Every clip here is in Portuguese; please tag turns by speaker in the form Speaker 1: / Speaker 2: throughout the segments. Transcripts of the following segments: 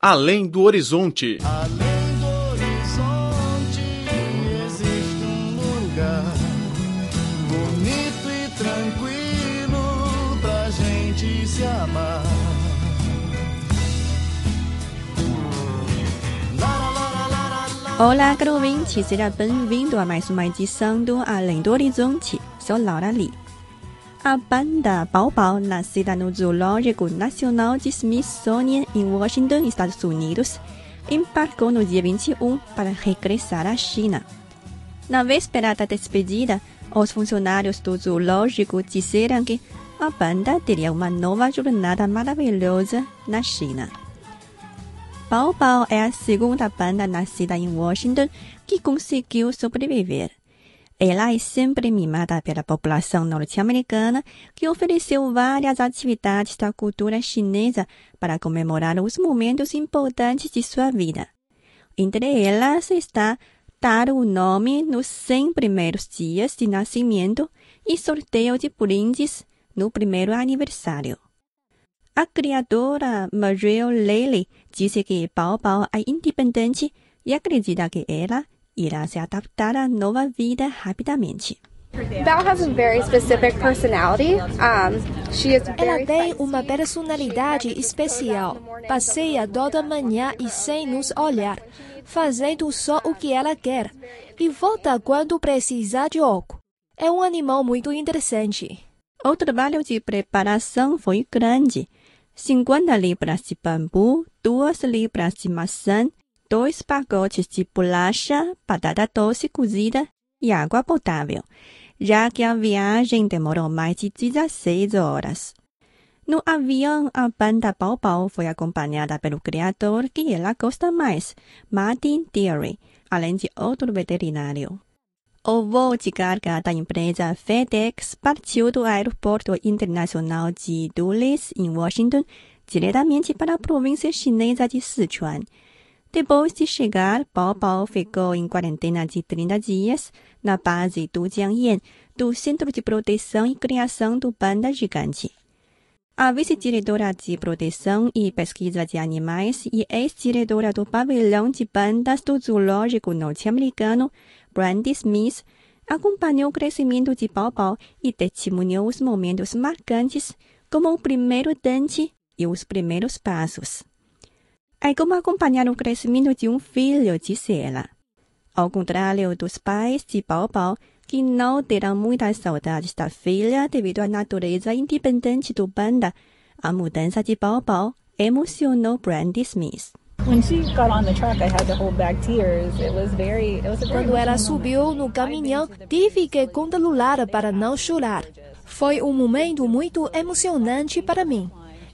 Speaker 1: Além do horizonte.
Speaker 2: Além do horizonte existe um lugar bonito e tranquilo pra gente se amar.
Speaker 3: Olá, caro ouvinte, seja bem-vindo a mais uma edição do Além do Horizonte. Sou Laura Lee. A banda Bao Bao, nascida no Zoológico Nacional de Smithsonian em Washington, Estados Unidos, embarcou no dia 21 para regressar à China. Na véspera da despedida, os funcionários do zoológico disseram que a banda teria uma nova jornada maravilhosa na China. Bao Bao é a segunda banda nascida em Washington que conseguiu sobreviver. Ela é sempre mimada pela população norte-americana, que ofereceu várias atividades da cultura chinesa para comemorar os momentos importantes de sua vida. Entre elas está dar o nome nos 100 primeiros dias de nascimento e sorteio de brindes no primeiro aniversário. A criadora Mariel Lely disse que Bao Bao é independente e acredita que ela irá se adaptar à nova vida rapidamente.
Speaker 4: Ela tem uma personalidade especial. Passeia toda manhã e sem nos olhar, fazendo só o que ela quer, e volta quando precisa de algo. É um animal muito interessante.
Speaker 3: O trabalho de preparação foi grande. 50 libras de bambu, 2 libras de maçã, dois pacotes de bolacha, batata doce cozida e água potável, já que a viagem demorou mais de 16 horas. No avião, a banda Bao foi acompanhada pelo criador que ela gosta mais, Martin Deary, além de outro veterinário. O voo de carga da empresa FedEx partiu do Aeroporto Internacional de Dulles, em Washington, diretamente para a província chinesa de Sichuan. Depois de chegar, Bao ficou em quarentena de 30 dias na base do Jiangyan, do Centro de Proteção e Criação do Panda Gigante. A vice-diretora de Proteção e Pesquisa de Animais e ex-diretora do Pavilhão de Pandas do Zoológico Norte-Americano, Brandy Smith, acompanhou o crescimento de Bao e testemunhou os momentos marcantes, como o primeiro dente e os primeiros passos. É como acompanhar o crescimento de um filho, disse ela. Ao contrário dos pais de Bao Bao, que não terão muitas saudades da filha devido à natureza independente do panda, a mudança de Bao Bao emocionou Brandy Smith.
Speaker 4: Quando ela subiu no caminhão, tive que controlar para não chorar. Foi um momento muito emocionante para mim.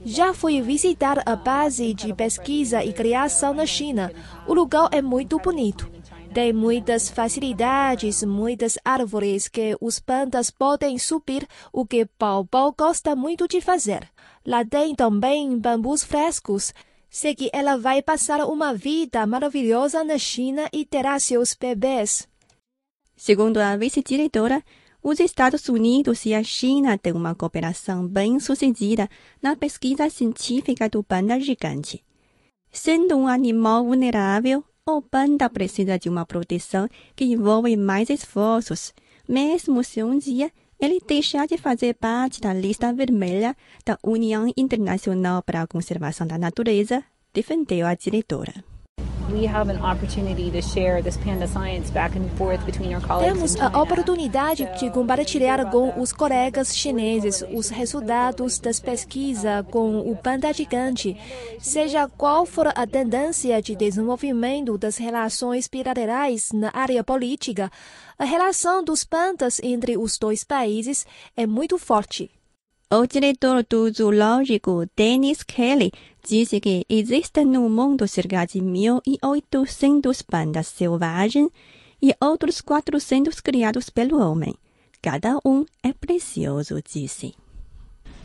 Speaker 4: Já fui visitar a base de pesquisa e criação na China. O lugar é muito bonito. Tem muitas facilidades, muitas árvores que os pandas podem subir, o que Bao Bao gosta muito de fazer. Lá tem também bambus frescos. Sei que ela vai passar uma vida maravilhosa na China e terá seus bebês.
Speaker 3: Segundo a vice-diretora, os Estados Unidos e a China têm uma cooperação bem-sucedida na pesquisa científica do panda gigante. Sendo um animal vulnerável, o panda precisa de uma proteção que envolve mais esforços, mesmo se um dia ele deixar de fazer parte da lista vermelha da União Internacional para a Conservação da Natureza, defendeu a diretora.
Speaker 4: Temos a oportunidade de compartilhar com os colegas chineses os resultados das pesquisas com o panda gigante. Seja qual for a tendência de desenvolvimento das relações bilaterais na área política, a relação dos pandas entre os dois países é muito forte.
Speaker 3: O diretor do zoológico, Dennis Kelly, disse que existem no mundo cerca de 1.800 pandas selvagens e outros 400 criados pelo homem. Cada um é precioso, disse.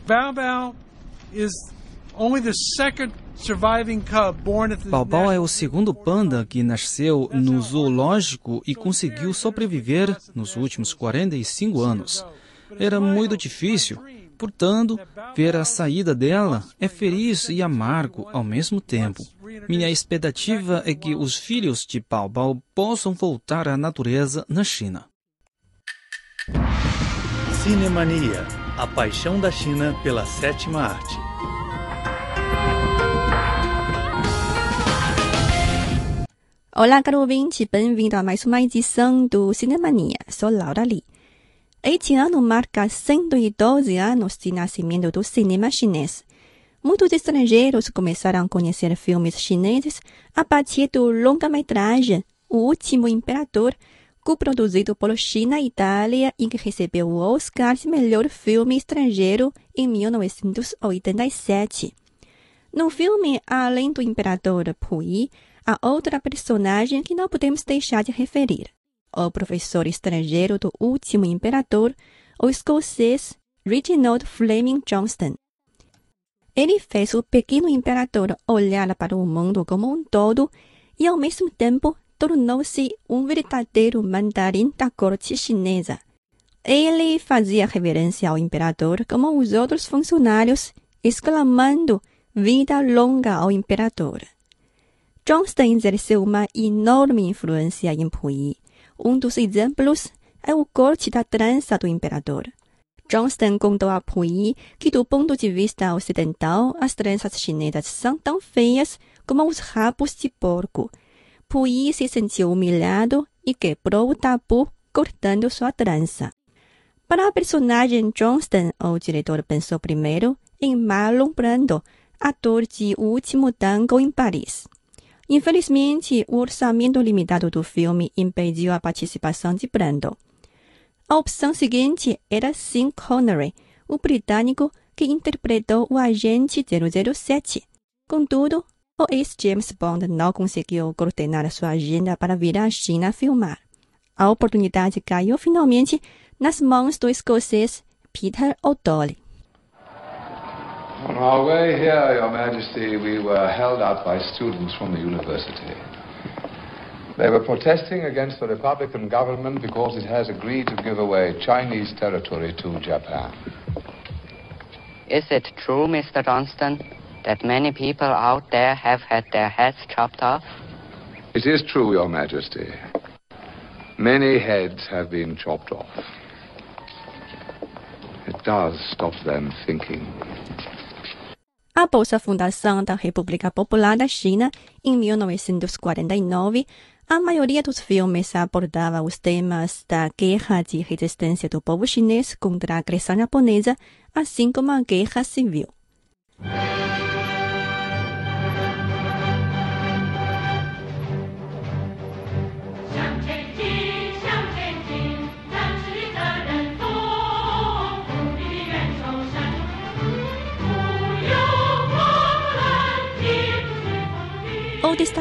Speaker 5: Bao is only the second
Speaker 6: é o segundo panda que nasceu no zoológico e conseguiu sobreviver nos últimos 45 anos. Era muito difícil, portanto, ver a saída dela é feliz e amargo ao mesmo tempo. Minha expectativa é que os filhos de Baobao possam voltar à natureza na China.
Speaker 2: Cinemania, a paixão da China pela sétima arte.
Speaker 3: Olá, caro ouvinte, bem-vindo a mais uma edição do Cinemania. Sou Laura Lee. Este ano marca 112 anos de nascimento do cinema chinês. Muitos estrangeiros começaram a conhecer filmes chineses a partir do longa-metragem O Último Imperador, co-produzido por China e Itália e que recebeu o Oscar de melhor filme estrangeiro em 1987. No filme, além do imperador Puyi, há outra personagem que não podemos deixar de referir. O professor estrangeiro do último imperador, o escocês Reginald Fleming Johnston. Ele fez o pequeno imperador olhar para o mundo como um todo e, ao mesmo tempo, tornou-se um verdadeiro mandarim da corte chinesa. Ele fazia reverência ao imperador como os outros funcionários, exclamando vida longa ao imperador. Johnston exerceu uma enorme influência em Puyi. Um dos exemplos é o corte da trança do imperador. Johnston contou a Puyi que, do ponto de vista ocidental, as tranças chinesas são tão feias como os rabos de porco. Puyi se sentiu humilhado e quebrou o tabu cortando sua trança. Para a personagem Johnston, o diretor pensou primeiro em Marlon Brando, ator de O Último Tango em Paris. Infelizmente, o orçamento limitado do filme impediu a participação de Brando. A opção seguinte era Sean Connery, o britânico que interpretou o agente 007. Contudo, o ex-James Bond não conseguiu coordenar sua agenda para vir à China filmar. A oportunidade caiu finalmente nas mãos do escocês Peter O'Doyle.
Speaker 7: On our way here, Your Majesty, we were held up by students from the university. They were protesting against the Republican government because it has agreed to give away Chinese territory to Japan.
Speaker 8: Is it true, Mr. Johnston, that many people out there have had their heads chopped off?
Speaker 7: It is true, Your Majesty. Many heads have been chopped off. It does stop them thinking.
Speaker 3: Após a fundação da República Popular da China em 1949, a maioria dos filmes abordava os temas da guerra de resistência do povo chinês contra a agressão japonesa, assim como a guerra civil.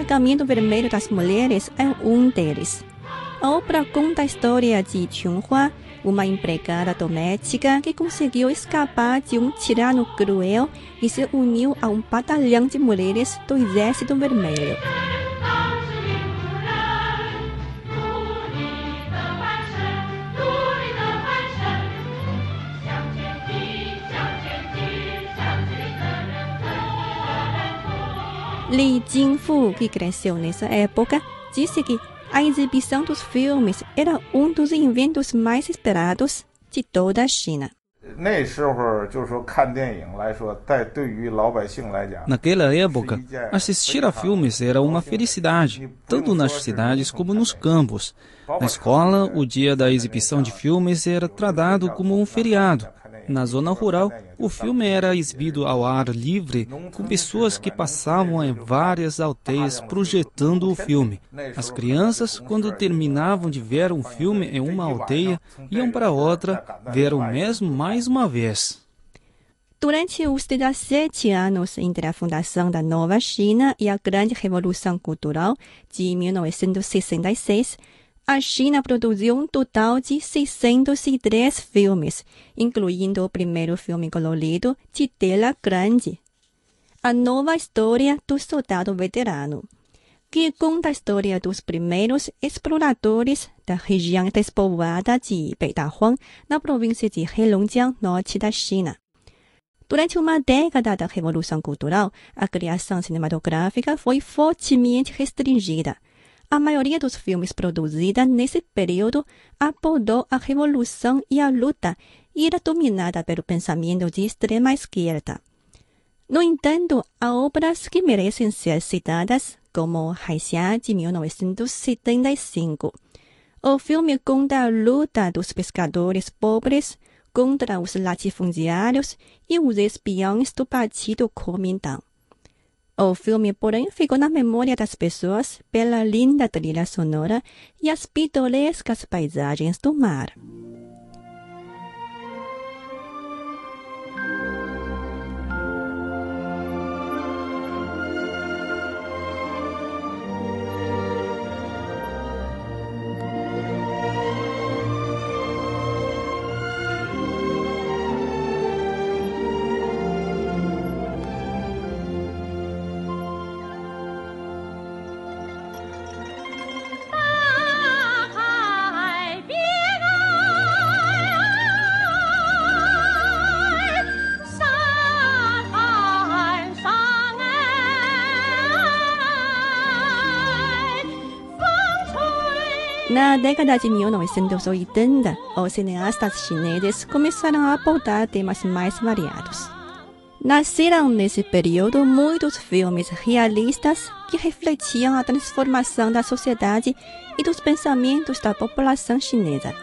Speaker 3: O destacamento vermelho das mulheres é um deles. A obra conta a história de Chunhua, uma empregada doméstica que conseguiu escapar de um tirano cruel e se uniu a um batalhão de mulheres do Exército Vermelho. Li Jingfu, que cresceu nessa época, disse que a exibição dos filmes era um dos eventos mais esperados de toda a China.
Speaker 6: Naquela época, assistir a filmes era uma felicidade, tanto nas cidades como nos campos. Na escola, o dia da exibição de filmes era tratado como um feriado. Na zona rural, o filme era exibido ao ar livre, com pessoas que passavam em várias aldeias projetando o filme. As crianças, quando terminavam de ver um filme em uma aldeia, iam para outra ver o mesmo mais uma vez.
Speaker 3: Durante os 17 anos entre a fundação da Nova China e a Grande Revolução Cultural de 1966, a China produziu um total de 603 filmes, incluindo o primeiro filme colorido de tela grande. A nova história do soldado veterano, que conta a história dos primeiros exploradores da região despovoada de Beidahuang, na província de Heilongjiang, norte da China. Durante uma década da Revolução Cultural, a criação cinematográfica foi fortemente restringida. A maioria dos filmes produzidos nesse período abordou a revolução e a luta e era dominada pelo pensamento de extrema esquerda. No entanto, há obras que merecem ser citadas, como Haixia, de 1975. O filme conta a luta dos pescadores pobres contra os latifundiários e os espiões do Partido Kuomintang. O filme, porém, ficou na memória das pessoas pela linda trilha sonora e as pitorescas paisagens do mar. Na década de 1980, os cineastas chineses começaram a abordar temas mais variados. Nasceram nesse período muitos filmes realistas que refletiam a transformação da sociedade e dos pensamentos da população chinesa.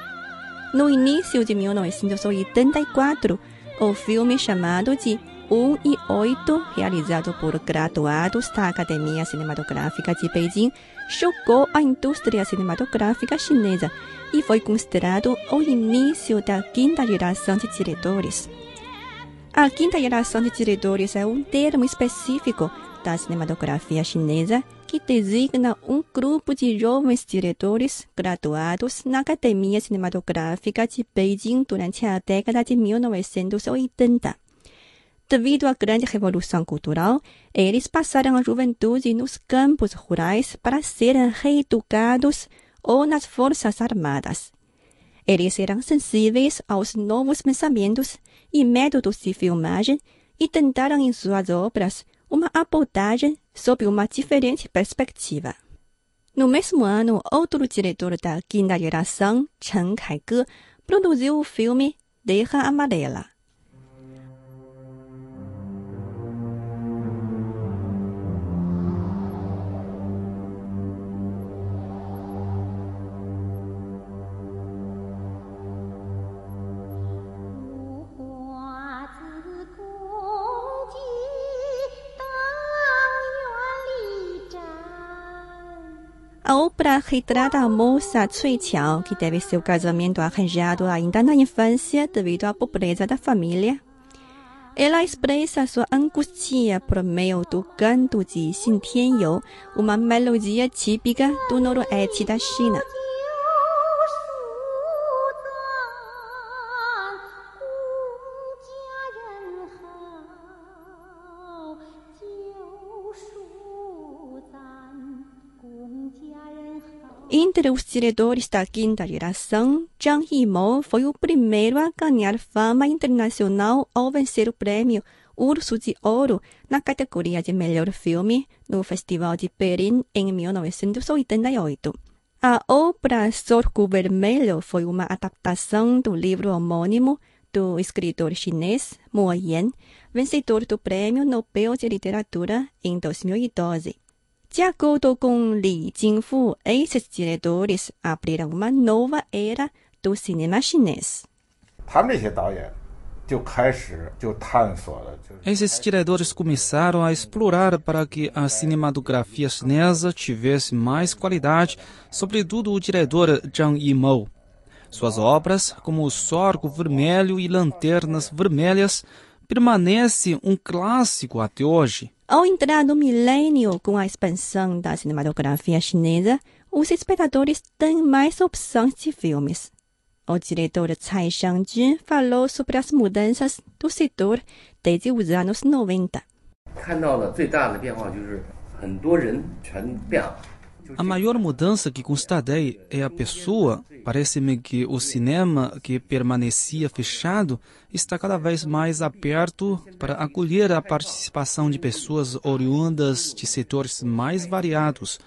Speaker 3: No início de 1984, o filme chamado de 1 e 8, realizado por graduados da Academia Cinematográfica de Beijing, chocou a indústria cinematográfica chinesa e foi considerado o início da quinta geração de diretores. A quinta geração de diretores é um termo específico da cinematografia chinesa que designa um grupo de jovens diretores graduados na Academia Cinematográfica de Beijing durante a década de 1980. Devido à grande revolução cultural, eles passaram a juventude nos campos rurais para serem reeducados ou nas forças armadas. Eles eram sensíveis aos novos pensamentos e métodos de filmagem e tentaram em suas obras uma abordagem sob uma diferente perspectiva. No mesmo ano, outro diretor da quinta geração, Chen Kaige, produziu o filme Terra Amarela. A obra retrata a moça Cui Qiao, que teve seu casamento arranjado ainda na infância devido à pobreza da família. Ela expressa sua angústia por meio do canto de Xin Tianyou, uma melodia típica do noroeste da China. Entre os diretores da quinta geração, Zhang Yimou foi o primeiro a ganhar fama internacional ao vencer o prêmio Urso de Ouro na categoria de melhor filme no Festival de Berlim em 1988. A obra Sorco Vermelho foi uma adaptação do livro homônimo do escritor chinês Mo Yan, vencedor do Prêmio Nobel de Literatura em 2012. De acordo com Li Jingfu, esses diretores abriram uma nova era do cinema chinês.
Speaker 6: Esses diretores começaram a explorar para que a cinematografia chinesa tivesse mais qualidade, sobretudo o diretor Zhang Yimou. Suas obras, como O Sorgo Vermelho e Lanternas Vermelhas, permanecem um clássico até hoje.
Speaker 3: Ao entrar no milênio com a expansão da cinematografia chinesa, os espectadores têm mais opções de filmes. O diretor Tsai Shang-ji falou sobre as mudanças do setor desde os anos 90.
Speaker 6: A maior mudança que constatei é a pessoa. Parece-me que o cinema, que permanecia fechado, está cada vez mais aberto para acolher a participação de pessoas oriundas de setores mais variados,